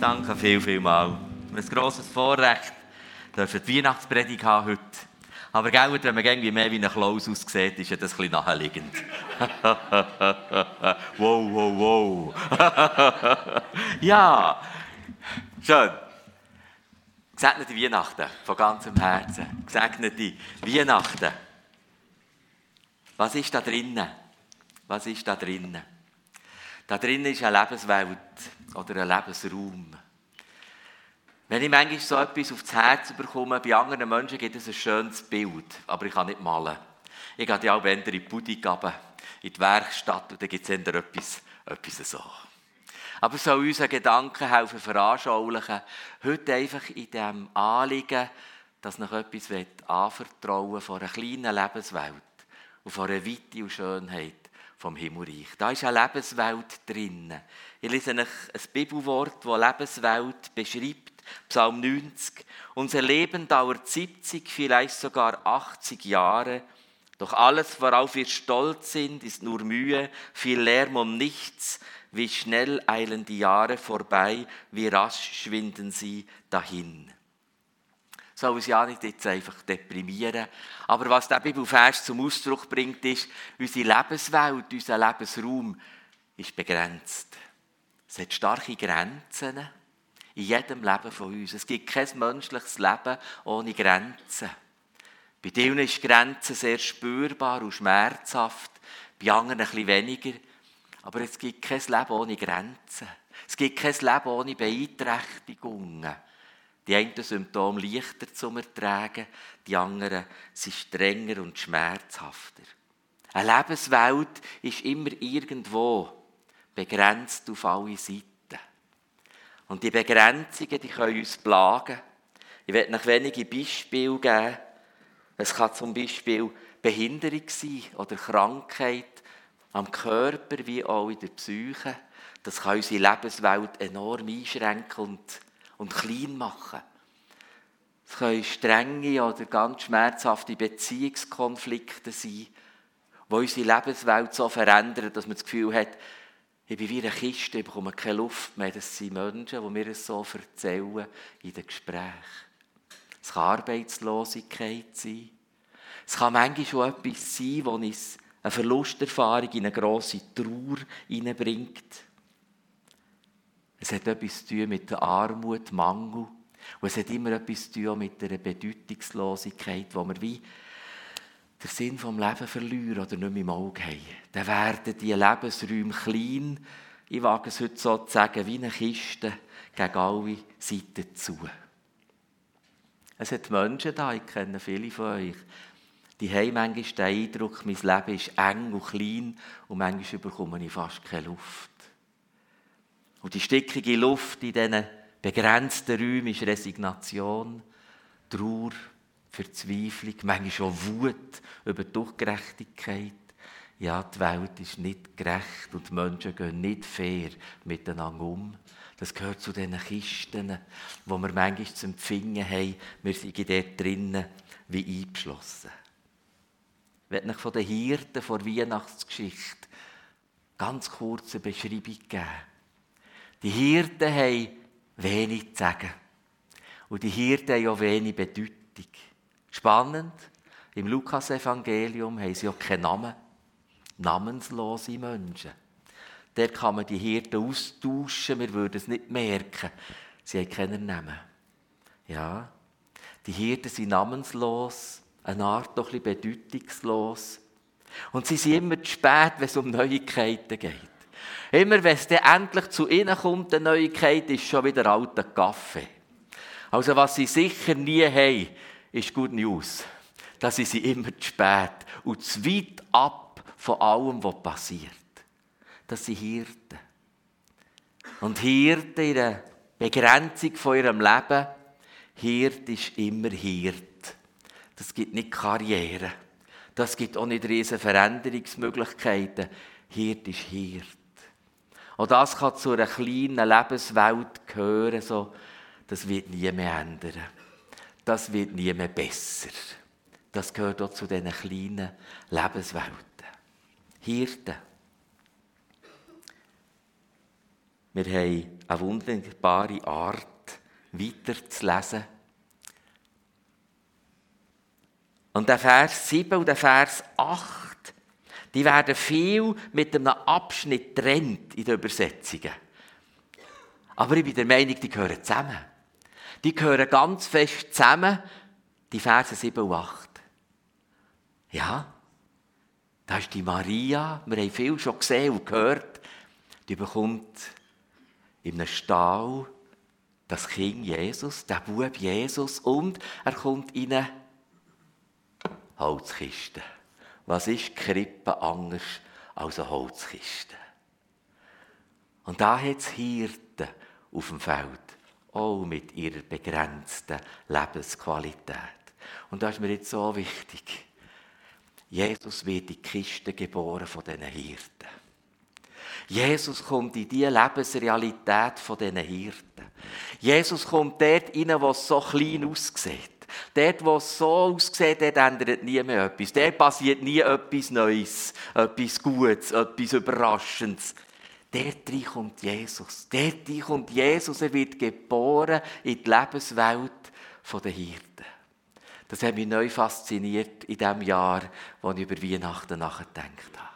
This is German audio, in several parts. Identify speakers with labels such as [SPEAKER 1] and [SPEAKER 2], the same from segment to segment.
[SPEAKER 1] Danke viel, viel mal. Ein grosses Vorrecht, dürfen die Weihnachtspredigt haben heute. Aber gell, wenn man irgendwie mehr wie ein Klaus aussieht, ist ja das ein bisschen naheliegend. wow, wow, wow. ja, schön. Gesegnete Weihnachten von ganzem Herzen. Gesegnete Weihnachten. Was ist da drinnen? Was ist da drinnen? Da drinnen ist eine Lebenswelt oder ein Lebensraum. Wenn ich manchmal so etwas aufs Herz bekomme, bei anderen Menschen gibt es ein schönes Bild, aber ich kann nicht malen. Ich gehe ja auch in die Pudding in die Werkstatt und dann gibt es etwas, etwas so. Aber soll unsere Gedanken helfen veranschaulichen, heute einfach in dem Anliegen, dass noch etwas anvertrauen von einer kleinen Lebenswelt und von einer Weite und Schönheit vom Himmelreich. Da ist eine Lebenswelt drin. Ich lese euch ein Bibelwort, das Lebenswelt beschreibt. Psalm 90. Unser Leben dauert 70, vielleicht sogar 80 Jahre. Doch alles, worauf wir stolz sind, ist nur Mühe, viel Lärm und nichts. Wie schnell eilen die Jahre vorbei, wie rasch schwinden sie dahin. Soll uns ja nicht jetzt einfach deprimieren. Aber was der Bibelvers zum Ausdruck bringt, ist, unsere Lebenswelt, unser Lebensraum ist begrenzt. Es hat starke Grenzen in jedem Leben von uns. Es gibt kein menschliches Leben ohne Grenzen. Bei denen ist Grenzen sehr spürbar und schmerzhaft, bei anderen ein bisschen weniger. Aber es gibt kein Leben ohne Grenzen. Es gibt kein Leben ohne Beeinträchtigungen. Die einen Symptome leichter zu ertragen, die anderen sind strenger und schmerzhafter. Eine Lebenswelt ist immer irgendwo begrenzt auf alle Seiten. Und die Begrenzungen, die können uns plagen. Ich werde noch wenige Beispiele geben. Es kann zum Beispiel Behinderung sein oder Krankheit am Körper wie auch in der Psyche. Das kann unsere Lebenswelt enorm einschränken und, und klein machen. Es können strenge oder ganz schmerzhafte Beziehungskonflikte sein, die unsere Lebenswelt so verändern, dass man das Gefühl hat, ich bin wie eine Kiste, ich bekomme keine Luft mehr. Das sind Menschen, die mir das so erzählen in den Gesprächen. Es kann Arbeitslosigkeit sein. Es kann manchmal schon etwas sein, das eine Verlusterfahrung in eine grosse Trauer hineinbringt. Es hat etwas zu tun mit der Armut, Mangel. Und es hat immer etwas zu tun mit einer Bedeutungslosigkeit, wo wir wie den Sinn vom Leben verlieren oder nicht mehr im Auge haben, dann werden die Lebensräume klein, ich wage es heute so zu sagen, wie eine Kiste gegen alle Seiten zu. Es hat Menschen da, ich kenne viele von euch, die haben manchmal den Eindruck, mein Leben ist eng und klein und manchmal bekomme ich fast keine Luft. Und die stickige Luft in diesen begrenzten Räumen ist Resignation, Trauer, Verzweiflung, manchmal auch Wut über die Ungerechtigkeit. Ja, die Welt ist nicht gerecht und die Menschen gehen nicht fair miteinander um. Das gehört zu diesen Kisten, wo wir manchmal zu empfingen haben, wir sind dort drinnen wie eingeschlossen. Ich werde von den Hirten vor Weihnachtsgeschichte ganz kurze Beschreibung geben. Die Hirten haben wenig zu sagen. Und die Hirten haben auch wenig Bedeutung. Spannend, im Lukas-Evangelium haben sie auch keinen Namen. Namenslose Menschen. Der kann man die Hirten austauschen, wir würden es nicht merken. Sie haben keinen Namen. Ja, die Hirten sind namenslos, eine Art doch ein bedeutungslos. Und sie sind immer zu spät, wenn es um Neuigkeiten geht. Immer wenn es dann endlich zu ihnen kommt, eine Neuigkeit, ist schon wieder alter Kaffee. Also was sie sicher nie haben, ist Good News. Da sind sie immer zu spät und zu weit ab von allem, was passiert. Das sind Hirten. Und Hirten in der Begrenzung von ihrem Leben, Hirt ist immer Hirt. Das gibt nicht Karriere. Das gibt auch nicht riesige Veränderungsmöglichkeiten. Hirt ist Hirt. Und das kann zu einer kleinen Lebenswelt gehören, so, das wird nie mehr ändern das wird nie mehr besser. Das gehört auch zu diesen kleinen Lebenswelten. Hirten. Wir haben eine wunderbare Art, weiterzulesen. Und der Vers 7 und der Vers 8, die werden viel mit einem Abschnitt trennt in den Übersetzungen. Aber ich bin der Meinung, die gehören zusammen. Die gehören ganz fest zusammen, die Verse 7 und 8. Ja, da ist die Maria, wir haben viel schon gesehen und gehört, die bekommt in einem Stall das Kind Jesus, der Bub Jesus, und er kommt in eine Holzkiste. Was ist Krippe anders als eine Holzkiste? Und da hat es Hirten auf dem Feld, auch mit ihrer begrenzten Lebensqualität. Und das ist mir jetzt so wichtig. Jesus wird in die Kiste geboren von diesen Hirten. Jesus kommt in die Lebensrealität von diesen Hirten. Jesus kommt dort rein, wo es so klein aussieht. Dort, wo es so aussieht, dort ändert nie mehr etwas. Dort passiert nie etwas Neues, etwas Gutes, etwas Überraschendes. Dort kommt Jesus. Dort kommt Jesus. Er wird geboren in die Lebenswelt der Hirten. Das hat mich neu fasziniert in dem Jahr, wo ich über Weihnachten nachgedacht habe.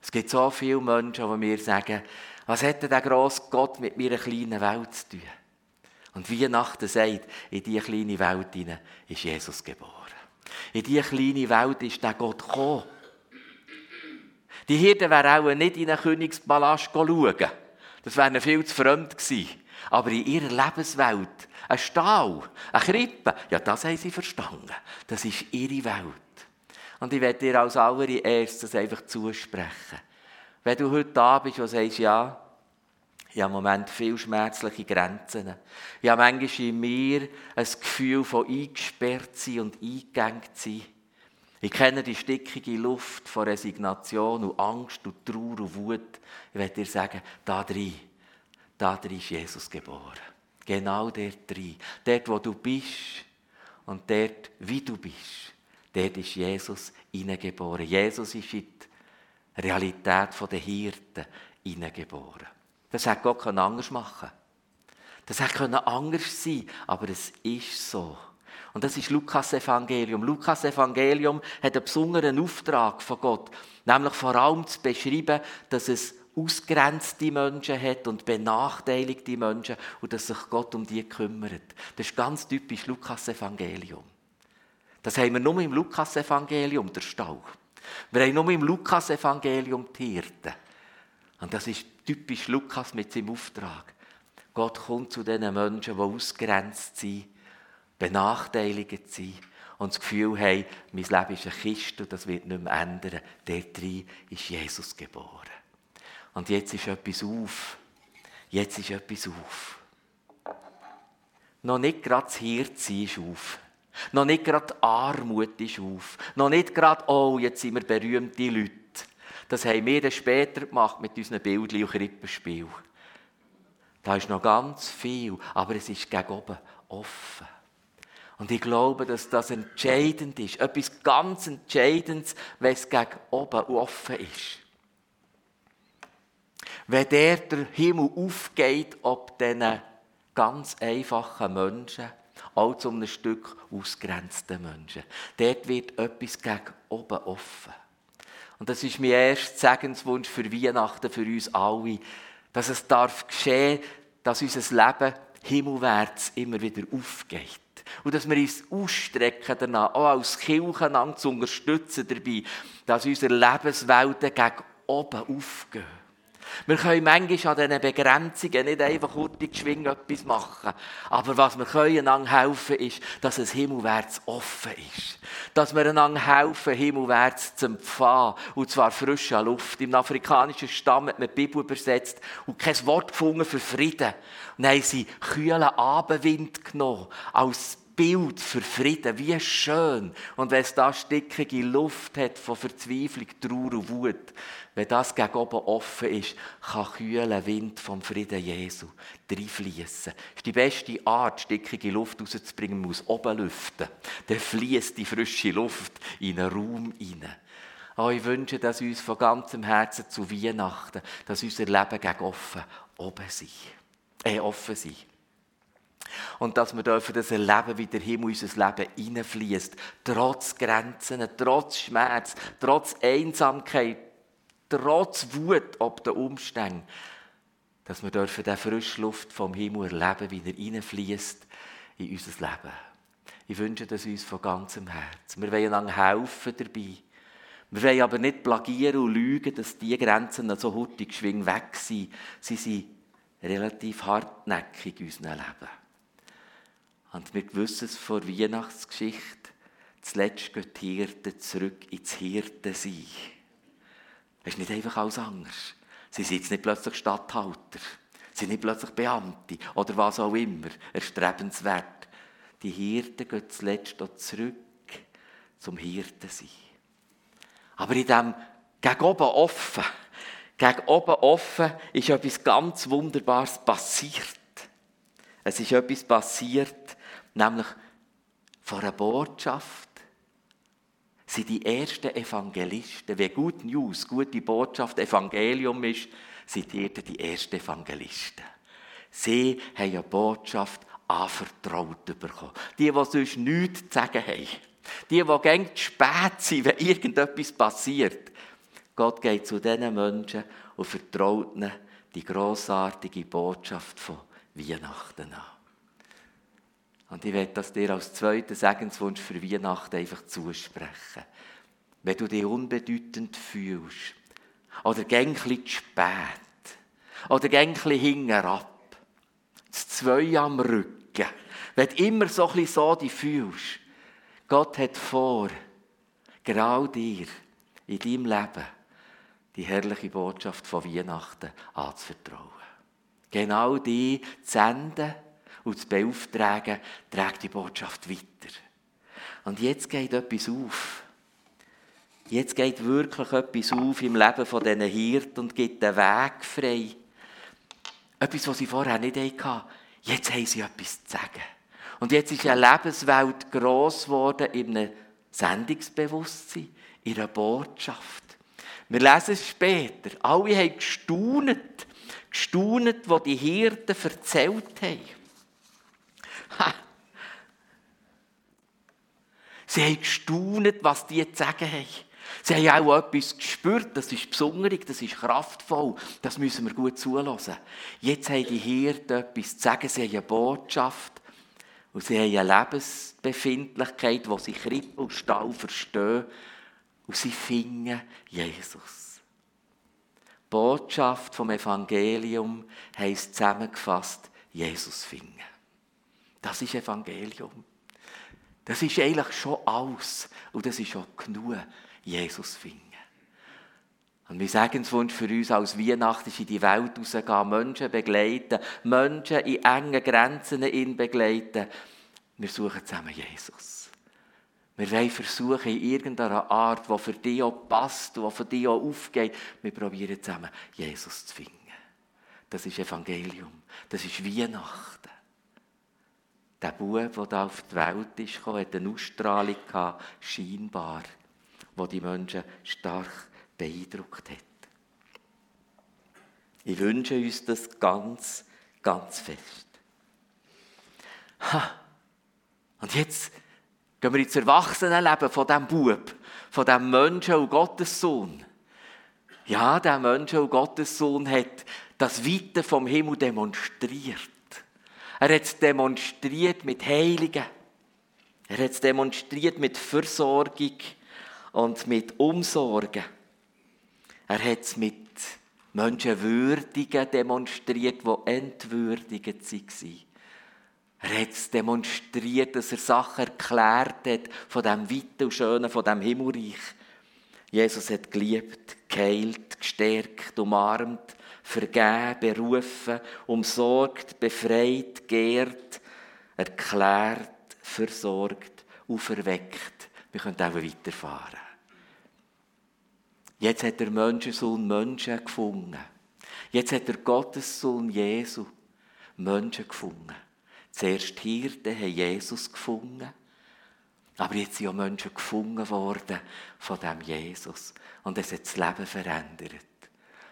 [SPEAKER 1] Es gibt so viele Menschen, die mir sagen, was hätte der grosse Gott mit meiner kleinen Welt zu tun? Und Weihnachten sagt, in diese kleine Welt ist Jesus geboren. In diese kleine Welt ist der Gott gekommen. Die Hirten wären auch nicht in einen Königspalast schauen. Das wäre viel zu fremd gewesen. Aber in ihrer Lebenswelt, ein Stall, eine Krippe, ja, das haben sie verstanden. Das ist ihre Welt. Und ich werde dir als allererstes einfach zusprechen. Wenn du heute da bist und sagst, ja, ich habe im Moment viel schmerzliche Grenzen. Ich habe manchmal in mir ein Gefühl von eingesperrt sein und eingegangen sein. Ich kenne die stickige Luft von Resignation und Angst und Trauer und Wut. Ich werde dir sagen, da drin, da drin ist Jesus geboren. Genau dort drin. Dort, wo du bist und dort, wie du bist. Dort ist Jesus hineingeboren. Jesus ist in die Realität der Hirten hineingeboren. Das hätte Gott anders machen Das hätte anders sein aber es ist so. Und das ist Lukas Evangelium. Lukas Evangelium hat einen besonderen Auftrag von Gott, nämlich vor allem zu beschreiben, dass es ausgrenzte Menschen hat und benachteiligte Menschen und dass sich Gott um die kümmert. Das ist ganz typisch Lukas Evangelium. Das haben wir nur im Lukas Evangelium, der Stau. Wir haben nur im Lukas Evangelium die Hirten. Und das ist typisch Lukas mit seinem Auftrag. Gott kommt zu den Menschen, die ausgrenzt sind benachteiligt sind und das Gefühl haben, mein Leben ist eine Kiste und das wird nicht mehr ändern. Dort drin ist Jesus geboren. Und jetzt ist etwas auf. Jetzt ist etwas auf. Noch nicht gerade das Hirtsein ist auf. Noch nicht gerade Armut ist auf. Noch nicht gerade, oh, jetzt sind wir berühmte Leute. Das haben wir dann später gemacht mit unseren Bildchen und Krippenspielen. Da ist noch ganz viel, aber es ist gegen oben offen. Und ich glaube, dass das entscheidend ist. Etwas ganz Entscheidendes, wenn es gegen oben offen ist. Wenn der, der Himmel aufgeht, ob diesen ganz einfachen Menschen, auch zu einem Stück ausgrenzten Menschen. Dort wird etwas gegen oben offen. Und das ist mein erster Segenswunsch für Weihnachten, für uns alle, dass es darf geschehen, dass unser Leben himmelwärts immer wieder aufgeht. Und dass wir uns ausstrecken danach, auch als Kirche zu unterstützen dabei, dass unsere Lebenswelten gegen oben aufgehen. Wir können manchmal an diesen Begrenzungen nicht einfach hurtig geschwingen etwas machen. Aber was wir können einander helfen, ist, dass es himmelwärts offen ist. Dass wir einander helfen, himmelwärts zu empfangen. Und zwar frische Luft. Im afrikanischen Stamm hat man die Bibel übersetzt und kein Wort gefunden für Frieden. Und haben sie kühlen Abendwind genommen als Bild für Frieden. Wie schön. Und wenn es da stickige Luft hat von Verzweiflung, Trauer und Wut, wenn das gegen oben offen ist, kann kühler Wind vom Frieden Jesu reinfließen. Das ist die beste Art, stickige Luft rauszubringen, muss oben lüften. Dann fließt die frische Luft in einen Raum hinein. Oh, ich wünsche, dass uns von ganzem Herzen zu Weihnachten, dass unser Leben gegen offen oben sei. Äh, offen sei. Und dass wir dürfen das erleben, wie der Himmel in unser Leben hineinfließt. Trotz Grenzen, trotz Schmerz, trotz Einsamkeit, trotz Wut ob der Umstände. Dass wir dürfen den frischen Luft vom Himmel erleben, wie er hineinfließt in unser Leben. Ich wünsche das uns von ganzem Herzen. Wir wollen einander helfen dabei. Wir wollen aber nicht plagieren und lügen, dass diese Grenzen so hurtig schwing weg sind. Sie sind relativ hartnäckig in unserem Leben. Und wir wissen es vor Weihnachtsgeschichte, zuletzt gehen die Hirten zurück ins Hirtensein. Es ist nicht einfach alles anders. Sie sind jetzt nicht plötzlich Statthalter, sie sind nicht plötzlich Beamte oder was auch immer, erstrebenswert. Die Hirten gehen zuletzt auch zurück zum Hirtensein. Aber in dem gegen oben offen, gegen oben offen ist etwas ganz Wunderbares passiert. Es ist etwas passiert, nämlich vor einer Botschaft sind die ersten Evangelisten, wie Good News, gute Botschaft, Evangelium ist, sind die, die ersten Evangelisten. Sie haben eine Botschaft anvertraut bekommen. Die, die sonst nichts zu sagen haben. Die, die gängig spät sind, wenn irgendetwas passiert. Gott geht zu diesen Menschen und vertraut ihnen die grossartige Botschaft von Weihnachten an. Und ich werde das dir als zweiten Segenswunsch für Weihnachten einfach zusprechen. Wenn du dich unbedeutend fühlst, oder gängli zu spät, oder gängli hinten ab, das Zwei am Rücken, wenn du immer so ein so dich fühlst, Gott hat vor, genau dir in deinem Leben die herrliche Botschaft von Weihnachten anzuvertrauen. Genau die zu senden, und zu beauftragen, trägt die Botschaft weiter. Und jetzt geht etwas auf. Jetzt geht wirklich etwas auf im Leben von diesen Hirten und gibt den Weg frei. Etwas, was sie vorher nicht hatten. Jetzt haben sie etwas zu sagen. Und jetzt ist eine Lebenswelt gross geworden in einem Sendungsbewusstsein, in einer Botschaft. Wir lesen es später. Alle haben gestaunet. Gestaunet, was die Hirten erzählt haben. Sie haben gestaunt, was die zu sagen haben. Sie haben auch etwas gespürt, das ist besonderig, das ist kraftvoll, das müssen wir gut zulassen. Jetzt haben die Hirten etwas zu sagen, sie haben eine Botschaft und sie haben eine Lebensbefindlichkeit, die sie Kripp und Stall verstehen und sie finden Jesus. Die Botschaft vom Evangelium heisst zusammengefasst, Jesus finden. Das ist Evangelium. Das ist eigentlich schon alles. Und das ist schon genug. Jesus finden. Und mein Segenswunsch für uns als Weihnacht ist, in die Welt rauszugehen, Menschen begleiten, Menschen in engen Grenzen in begleiten. Wir suchen zusammen Jesus. Wir wollen versuchen, in irgendeiner Art, die für dich auch passt, die für dich auch aufgeht, wir probieren zusammen, Jesus zu finden. Das ist Evangelium. Das ist Weihnachten. Der Bub, der da auf die Welt ist, hatte eine Ausstrahlung, scheinbar, die die Menschen stark beeindruckt hat. Ich wünsche uns das ganz, ganz fest. Ha. Und jetzt gehen wir ins Erwachsenenleben von diesem Bub, von diesem Menschen und Gottes Sohn. Ja, der Menschen und Gottes Sohn hat das Weite vom Himmel demonstriert. Er hat es demonstriert mit Heiligen. Er hat es demonstriert mit Versorgung und mit Umsorgen. Er hat es mit Menschenwürdigen demonstriert, die entwürdigt waren. Er hat es demonstriert, dass er Sachen erklärt hat von dem Weiten und Schönen, von dem Himmelreich. Jesus hat geliebt, geheilt, gestärkt, umarmt, vergeben, berufen, umsorgt, befreit, geehrt, erklärt, versorgt, auferweckt. Wir können auch weiterfahren. Jetzt hat der Menschensohn Menschen gefunden. Jetzt hat der Gottessohn Jesu Menschen gefunden. Zuerst Hirten haben Jesus gefunden. Aber jetzt sind ja Menschen gefunden worden von dem Jesus. Und es hat das Leben verändert.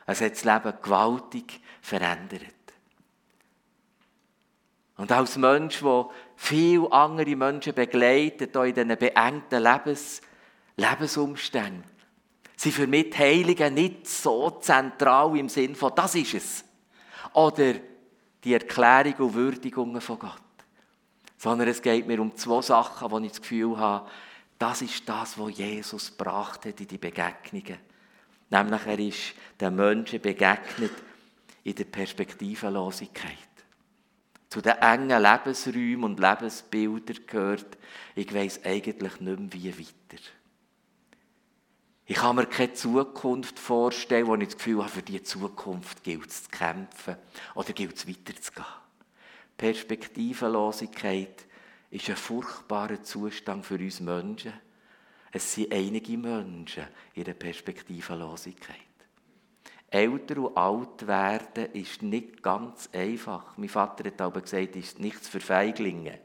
[SPEAKER 1] Es hat das Leben gewaltig verändert. Und als Mensch, der viele andere Menschen begleitet, auch in diesen beengten Lebens Lebensumständen, sind für mich Heiligen nicht so zentral im Sinn von, das ist es. Oder die Erklärung und Würdigungen von Gott. Sondern es geht mir um zwei Sachen, wo ich das Gefühl habe, das ist das, was Jesus gebracht hat in die Begegnungen. Nämlich er ist den Menschen begegnet in der Perspektivenlosigkeit. Zu den engen Lebensräumen und Lebensbildern gehört, ich weiß eigentlich nicht mehr, wie weiter. Ich kann mir keine Zukunft vorstellen, wo ich das Gefühl habe, für diese Zukunft gilt es zu kämpfen oder gilt es weiterzugehen. Perspektivenlosigkeit ist ein furchtbarer Zustand für uns Menschen. Es sind einige Menschen in der Perspektivenlosigkeit. Älter und alt werden ist nicht ganz einfach. Mein Vater hat aber gesagt, es ist nichts für Feiglinge.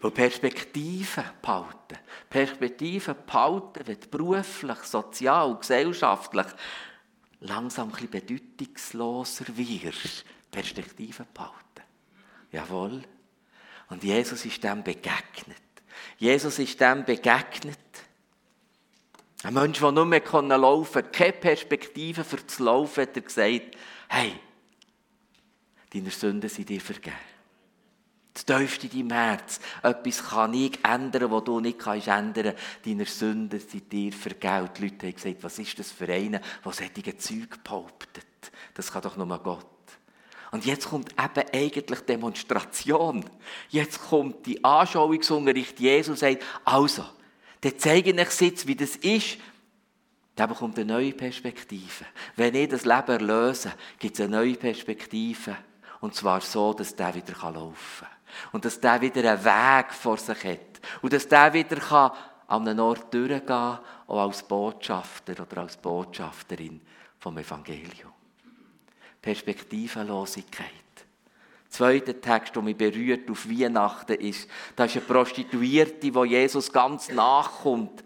[SPEAKER 1] Weil Perspektiven behalten. Perspektiven behalten, du beruflich, sozial, gesellschaftlich langsam ein bedeutungsloser wirst. Perspektiven behalten. Jawohl. Und Jesus ist dem begegnet. Jesus ist dem begegnet. Ein Mensch, der nur mehr laufen konnte, keine Perspektive für das Laufen, hat er gesagt, hey, deine Sünden sind dir vergeben. Das tiefste in deinem Herz. Etwas kann ich ändern, was du nicht kannst ändern. Deine Sünden sind dir vergeben. Die Leute haben gesagt, was ist das für einen, der solche Zeug behauptet? Das kann doch nur Gott. Und jetzt kommt eben eigentlich Demonstration. Jetzt kommt die Anschauungsunterricht. Jesus sagt, also, dann zeige ich jetzt, wie das ist. Dann bekommt eine neue Perspektive. Wenn ich das Leben erlöse, gibt es eine neue Perspektive. Und zwar so, dass der wieder laufen kann. Und dass der wieder einen Weg vor sich hat. Und dass der wieder an einen Ort durchgehen kann, auch als Botschafter oder als Botschafterin vom Evangelium. Perspektivenlosigkeit. Zweiter Text, der mich berührt auf Weihnachten ist, da ist eine Prostituierte, wo Jesus ganz nachkommt.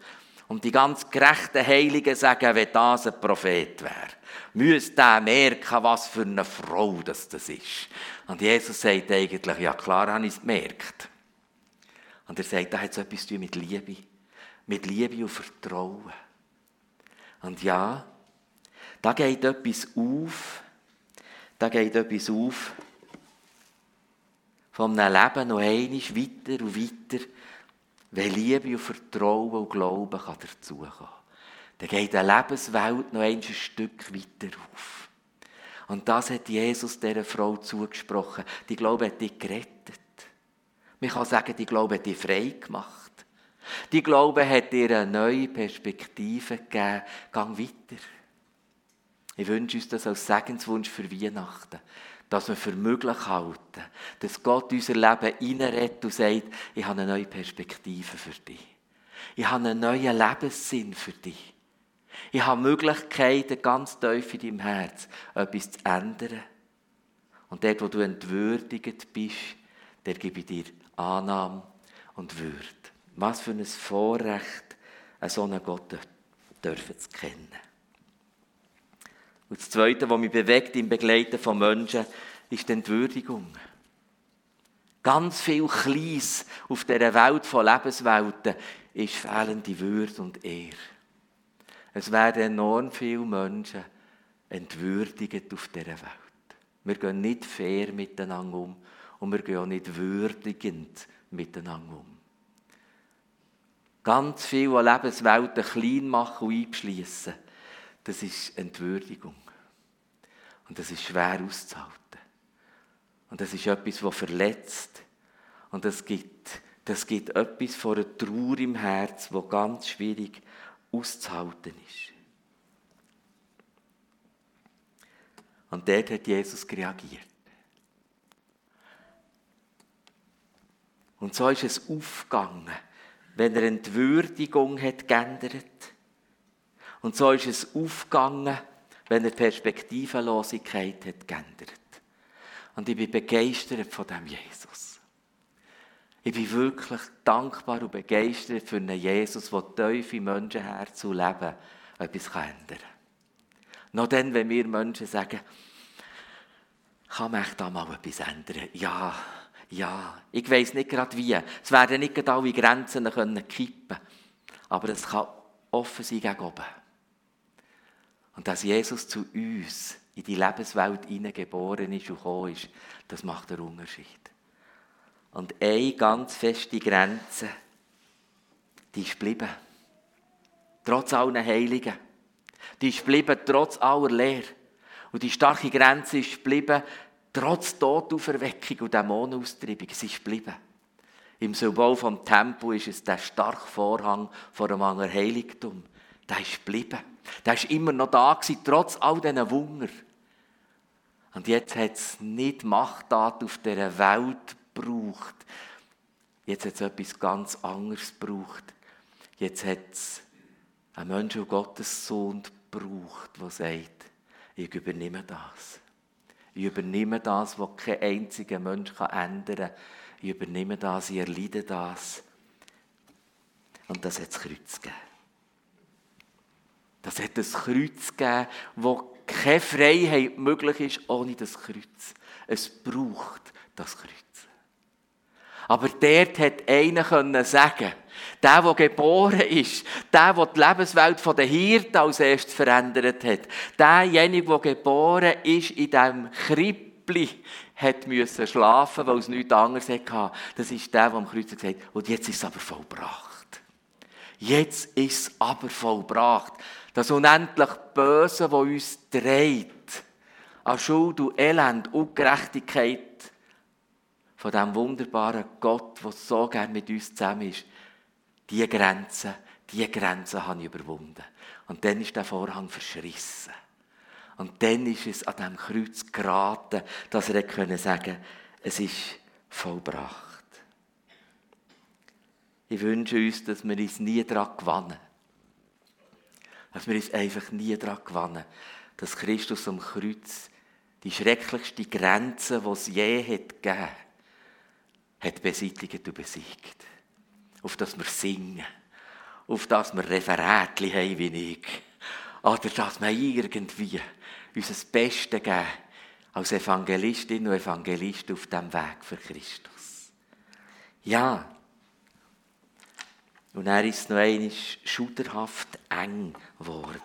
[SPEAKER 1] Und die ganz gerechten Heiligen sagen, wenn das ein Prophet wäre, müsste er merken, was für eine Frau das, das ist. Und Jesus sagt eigentlich, ja klar habe ich es gemerkt. Und er sagt, da hat es etwas mit Liebe. Mit Liebe und Vertrauen. Und ja, da geht etwas auf, da geht etwas auf. Von einem Leben noch einmal weiter und weiter, wenn Liebe und Vertrauen und Glauben dazukommen kann. Dann geht eine Lebenswelt noch ein Stück weiter auf. Und das hat Jesus dieser Frau zugesprochen. Die Glaube hat dich gerettet. Man kann sagen, die Glaube hat dich frei gemacht. Die Glaube hat dir eine neue Perspektive gegeben. Gang weiter. Ich wünsche uns das als Segenswunsch für Weihnachten, dass wir für möglich halten, dass Gott unser Leben reinredet und sagt, ich habe eine neue Perspektive für dich. Ich habe einen neuen Lebenssinn für dich. Ich habe Möglichkeiten ganz tief in deinem Herz, etwas zu ändern. Und dort, wo du entwürdigt bist, der gebe ich dir Annahme und Würde. Was für ein Vorrecht, einen solchen Gott dürfen zu kennen. Und das Zweite, was mich bewegt im Begleiten von Menschen, ist die Entwürdigung. Ganz viel Kleines auf dieser Welt von Lebenswelten ist fehlende Würde und Ehre. Es werden enorm viele Menschen entwürdigt auf dieser Welt. Wir gehen nicht fair miteinander um und wir gehen auch nicht würdigend miteinander um. Ganz viele Lebenswelten klein machen und einschliessen das ist Entwürdigung. Und das ist schwer auszuhalten. Und das ist etwas, das verletzt. Und das gibt, das gibt etwas von einer Trauer im Herz, wo ganz schwierig auszuhalten ist. Und dort hat Jesus reagiert. Und so ist es aufgegangen, wenn er Entwürdigung hat geändert und so ist es aufgegangen, wenn er Perspektivenlosigkeit hat geändert. Und ich bin begeistert von dem Jesus. Ich bin wirklich dankbar und begeistert für einen Jesus, der tief im Menschenherz und Leben etwas ändern kann. Noch dann, wenn wir Menschen sagen, kann man da mal etwas ändern? Ja, ja. Ich weiß nicht gerade wie. Es werden nicht gerade alle Grenzen können kippen Aber es kann offen sein gegen oben. Und dass Jesus zu uns in die Lebenswelt hineingeboren ist und gekommen ist, das macht einen Unterschied. Und eine ganz feste Grenze, die ist geblieben. Trotz allen Heiligen. Die ist geblieben, trotz aller Lehre. Und die starke Grenze ist geblieben, trotz Todauferweckung und Dämonenaustreibung. Sie ist geblieben. Im Symbol vom Tempel ist es der starke Vorhang vor anderen Heiligtum. Der ist geblieben. Der ist immer noch da trotz all diesen Wunder. Und jetzt hat es nicht Machttat auf dieser Welt gebraucht. Jetzt hat es etwas ganz anderes gebraucht. Jetzt hat es einen Menschen, Gottes Sohn gebraucht, der sagt, ich übernehme das. Ich übernehme das, was kein einziger Mensch ändern kann. Ich übernehme das, ich erleide das. Und das hat das Kreuz gegeben. Das hat das Kreuz gegeben, wo keine Freiheit möglich ist ohne das Kreuz. Es braucht das Kreuz. Aber dort hat einer können sagen, der, der geboren ist, der, der die Lebenswelt der Hirten als erstes verändert hat, derjenige, der geboren ist in diesem Krippli, hat müssen schlafen, weil es nichts anderes hatte. Das ist der, der am Kreuz gesagt hat, und jetzt ist es aber vollbracht. Jetzt ist es aber vollbracht. Das unendlich Böse, das uns dreht, an Schuld und Elend und Gerechtigkeit von dem wunderbaren Gott, der so gern mit uns zusammen ist, diese Grenzen, diese Grenzen habe ich überwunden. Und dann ist der Vorhang verschrissen. Und dann ist es an dem Kreuz geraten, dass er können sagen es ist vollbracht. Ich wünsche uns, dass wir uns nie daran gewannen. Dass wir uns einfach nie daran gewannen, dass Christus am Kreuz die schrecklichste Grenze, die es je hat gegeben hat beseitigt und besiegt auf das wir singen, auf das wir Referätchen haben wie ich. Oder dass wir irgendwie unser Bestes geben als Evangelistin und Evangelist auf dem Weg für Christus. Ja. Und er ist noch einmal schuderhaft eng geworden.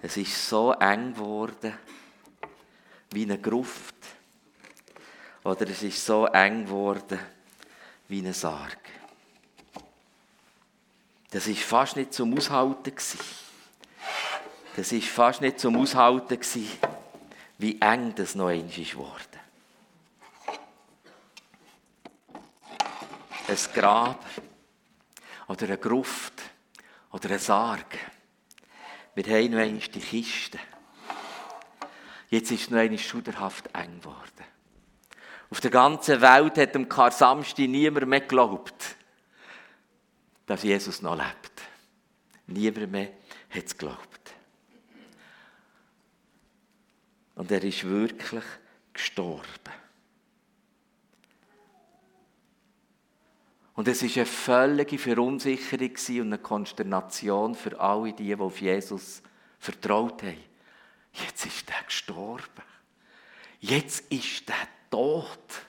[SPEAKER 1] Es ist so eng geworden wie eine Gruft oder es ist so eng geworden wie ein Sarg. Das ist fast nicht zum Aushalten. Das ist fast nicht zum Aushalten wie eng das noch einmal ist geworden. Ein Grab oder eine Gruft oder ein Sarg. Wir haben noch einmal die Kiste. Jetzt ist noch einmal schuderhaft eng geworden. Auf der ganzen Welt hat dem Karl Samsti niemand mehr geglaubt, dass Jesus noch lebt. Niemand mehr hat es geglaubt. Und er ist wirklich gestorben. Und es war eine völlige Verunsicherung und eine Konsternation für alle die, die auf Jesus vertraut haben. Jetzt ist er gestorben. Jetzt ist er tot.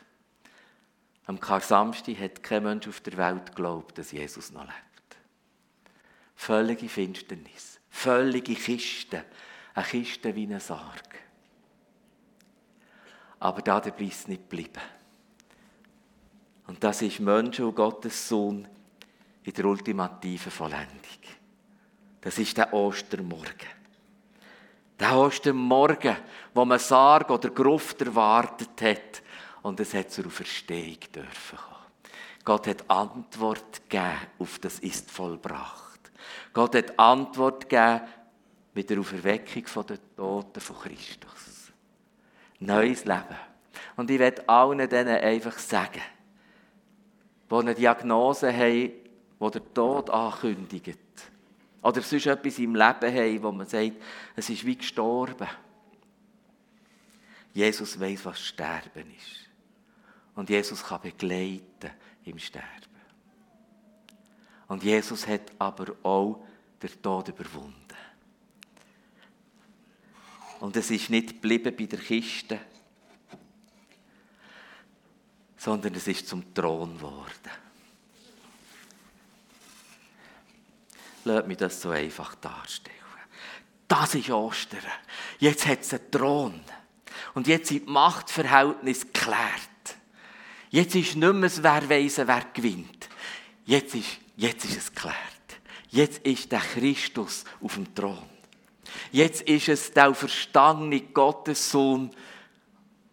[SPEAKER 1] Am Kar-Samstag hat kein Mensch auf der Welt geglaubt, dass Jesus noch lebt. Völlige Finsternis, völlige Kiste, eine Kiste wie ein Sarg. Aber da dabei ist nicht geblieben. Und das ist Mensch und Gottes Sohn in der ultimativen Vollendung. Das ist der Ostermorgen. Der Ostermorgen, wo man Sarg oder Gruft erwartet hat. Und es hat zur Auferstehung dürfen kommen. Gott hat Antwort gegeben auf das ist vollbracht. Gott hat Antwort gegeben mit der Auferweckung der Toten von Christus. Neues Leben. Und ich werde allen denen einfach sagen, die eine Diagnose haben, die der Tod ankündigt, oder sonst etwas im Leben haben, wo man sagt, es ist wie gestorben. Jesus weiß, was Sterben ist. Und Jesus kann begleiten im Sterben. Und Jesus hat aber auch den Tod überwunden. Und es ist nicht geblieben bei der Kiste, sondern es ist zum Thron geworden. Lass mich das so einfach darstellen. Das ist Ostern. Jetzt hat es einen Thron. Und jetzt sind die Machtverhältnisse geklärt. Jetzt ist nicht mehr wer weiss, wer gewinnt. Jetzt ist, jetzt ist es geklärt. Jetzt ist der Christus auf dem Thron. Jetzt ist es der verstandene Gottessohn,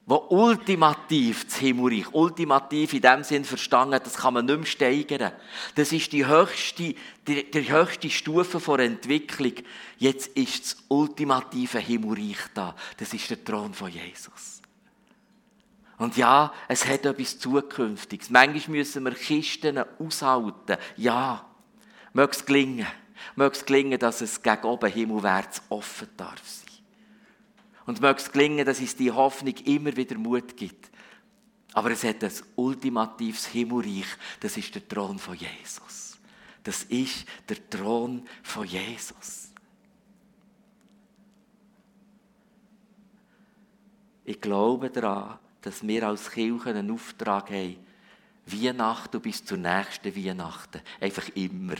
[SPEAKER 1] der ultimativ das Himmelreich, ultimativ in dem Sinn verstanden das kann man nicht mehr steigern. Das ist die höchste, die, die höchste Stufe der Entwicklung. Jetzt ist das ultimative Himmelreich da. Das ist der Thron von Jesus. Und ja, es hat etwas Zukünftiges. Manchmal müssen wir Kisten aushalten. Ja, möge es gelingen. Möge es gelingen, dass es gegen oben himmelwärts offen darf sein. Und möge es gelingen, dass es die Hoffnung immer wieder Mut gibt. Aber es hat ein ultimatives Himmelreich. Das ist der Thron von Jesus. Das ist der Thron von Jesus. Ich glaube daran, dass wir als Kirche einen Auftrag haben, Weihnachten bis zur nächsten Weihnachten. Einfach immer.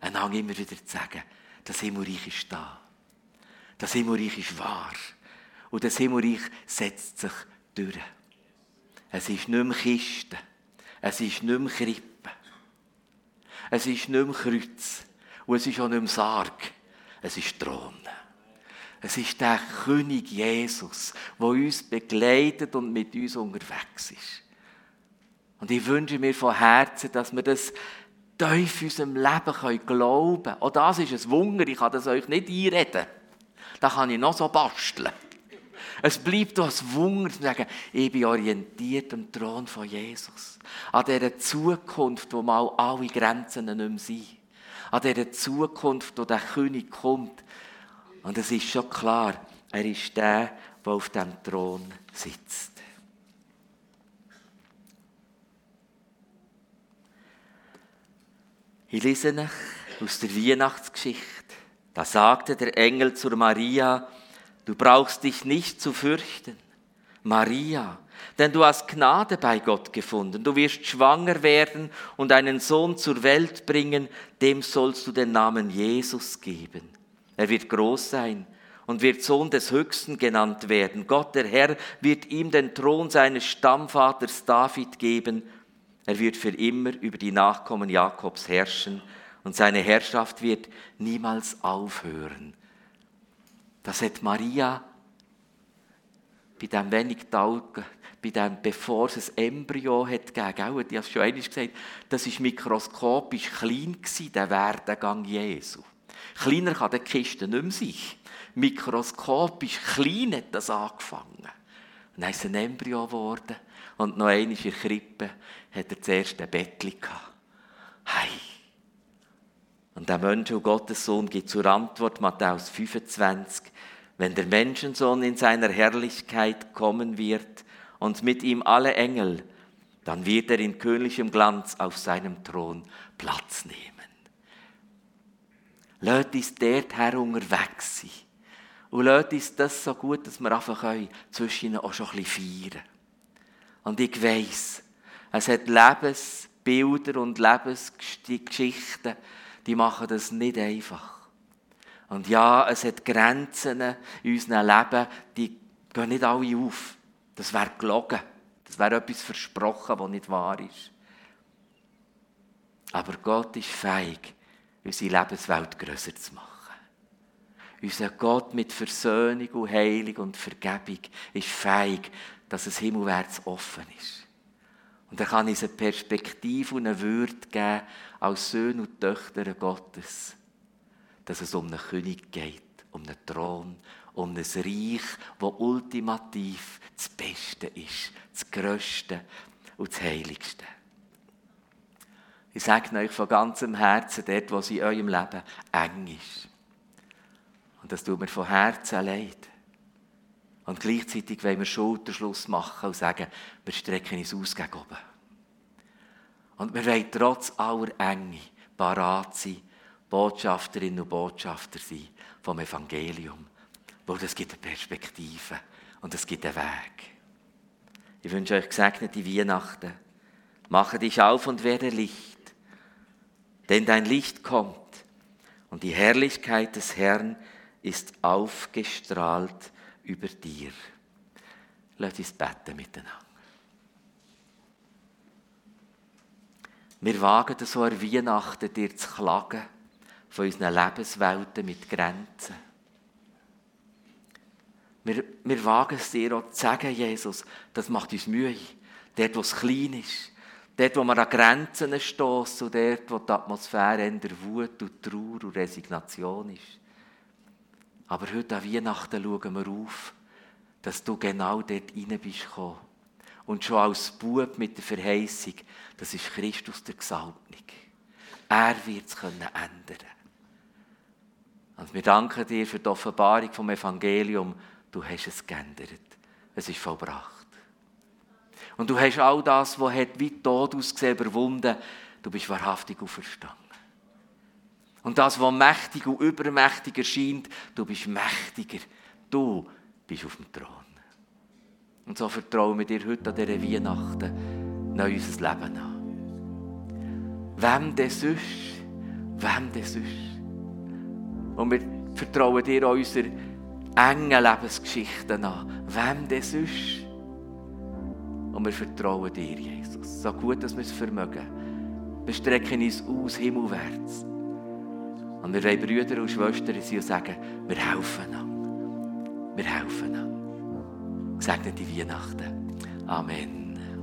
[SPEAKER 1] Einander immer wieder zu sagen, das Himmelreich ist da. Das Himmelreich ist wahr. Und das Himmelreich setzt sich durch. Es ist nicht mehr Kiste. Es ist nicht mehr Krippe. Es ist nicht mehr Kreuz. Und es ist auch nicht mehr Sarg. Es ist Thron. Es ist der König Jesus, der uns begleitet und mit uns unterwegs ist. Und ich wünsche mir von Herzen, dass wir das tief in unserem Leben glauben können. Auch das ist ein Wunder, ich kann das euch nicht einreden da kann ich noch so basteln. Es bleibt doch ein Wunder zu sagen, ich bin orientiert am Thron von Jesus. An dieser Zukunft, wo mal alle Grenzen nicht mehr sind. An dieser Zukunft, wo der König kommt. Und es ist schon klar, er ist der, der auf dem Thron sitzt. Ich lese euch aus der Weihnachtsgeschichte. Da sagte der Engel zur Maria, du brauchst dich nicht zu fürchten. Maria, denn du hast Gnade bei Gott gefunden. Du wirst schwanger werden und einen Sohn zur Welt bringen, dem sollst du den Namen Jesus geben. Er wird groß sein und wird Sohn des Höchsten genannt werden. Gott, der Herr, wird ihm den Thron seines Stammvaters David geben. Er wird für immer über die Nachkommen Jakobs herrschen und seine Herrschaft wird niemals aufhören. Das hat Maria bei dem wenig Taugen, bei dem, bevor es ein Embryo hat gegeben, die hat schon einmal gesagt, das war mikroskopisch klein gewesen, der Werdegang Jesu. Kleiner kann der Kiste nicht mehr sein. Mikroskopisch klein hat das angefangen. Dann ist ein Embryo geworden. Und noch einmal in der Krippe hat er das erste Bettchen gehabt. Hey, und der Mensch und Gottes Sohn gibt zur Antwort Matthäus 25, wenn der Menschensohn in seiner Herrlichkeit kommen wird und mit ihm alle Engel, dann wird er in königlichem Glanz auf seinem Thron Platz nehmen. Lasst uns dort her unterwegs sein. Und lasst uns das so gut, dass wir einfach können, zwischen ihnen auch schon ein bisschen feiern. Und ich weiss, es hat Lebensbilder und Lebensgeschichten, die machen das nicht einfach. Und ja, es hat Grenzen in unserem Leben, die gehen nicht alle auf. Das wäre gelogen. Das wäre etwas versprochen, was nicht wahr ist. Aber Gott ist fähig, unsere Lebenswelt grösser zu machen. Unser Gott mit Versöhnung und Heilung und Vergebung ist fähig, dass es himmelwärts offen ist. Und er kann uns eine Perspektive und eine Würde geben als Söhne und Töchter Gottes, dass es um einen König geht, um einen Thron, um ein Reich, das ultimativ das Beste ist, das Größte und das Heiligste. Ich sage euch von ganzem Herzen, dort, wo es in eurem Leben eng ist. Und das tut mir von Herzen leid. Und gleichzeitig wollen wir Schulterschluss machen und sagen, wir strecken uns aus gegen oben. Und wir wollen trotz aller Enge parat sein, Botschafterinnen und Botschafter sein vom Evangelium. Weil das gibt eine Perspektive und es gibt einen Weg. Ich wünsche euch gesegnete Weihnachten. Mache dich auf und werde Licht, denn dein Licht kommt und die Herrlichkeit des Herrn ist aufgestrahlt über dir. Lass uns beten miteinander. Wir wagen so an Weihnachten dir zu klagen von unseren Lebenswelten mit Grenzen. Wir, wir wagen es dir auch zu sagen, Jesus, das macht uns Mühe. Dort, wo es klein ist, dort, wo wir an Grenzen stoßen und dort, wo die Atmosphäre in der Wut und Trauer und Resignation ist. Aber heute an Weihnachten schauen wir auf, dass du genau dort rein bist gekommen. Und schon als Bub mit der Verheißung, das ist Christus der Gesalbung. Er wird es ändern Und wir danken dir für die Offenbarung vom Evangelium. Du hast es geändert. Es ist vollbracht. Und du hast all das, was hat wie Tod ausgesehen, überwunden. Du bist wahrhaftig auferstanden. Und das, was mächtig und übermächtig erscheint, du bist mächtiger. Du bist auf dem Thron. Und so vertrauen wir dir heute an dieser Weihnachten neu unser Leben an. Wem denn sonst? Wem denn sonst? Und wir vertrauen dir an unsere engen Lebensgeschichten an. Wem denn sonst? Und wir vertrauen dir, Jesus. So gut, dass wir es vermögen. Wir strecken uns aus, himmelwärts. Und wir wollen Brüder und Schwestern sein und sagen, wir helfen an. Wir helfen an. Gesegnete Weihnachten. Amen.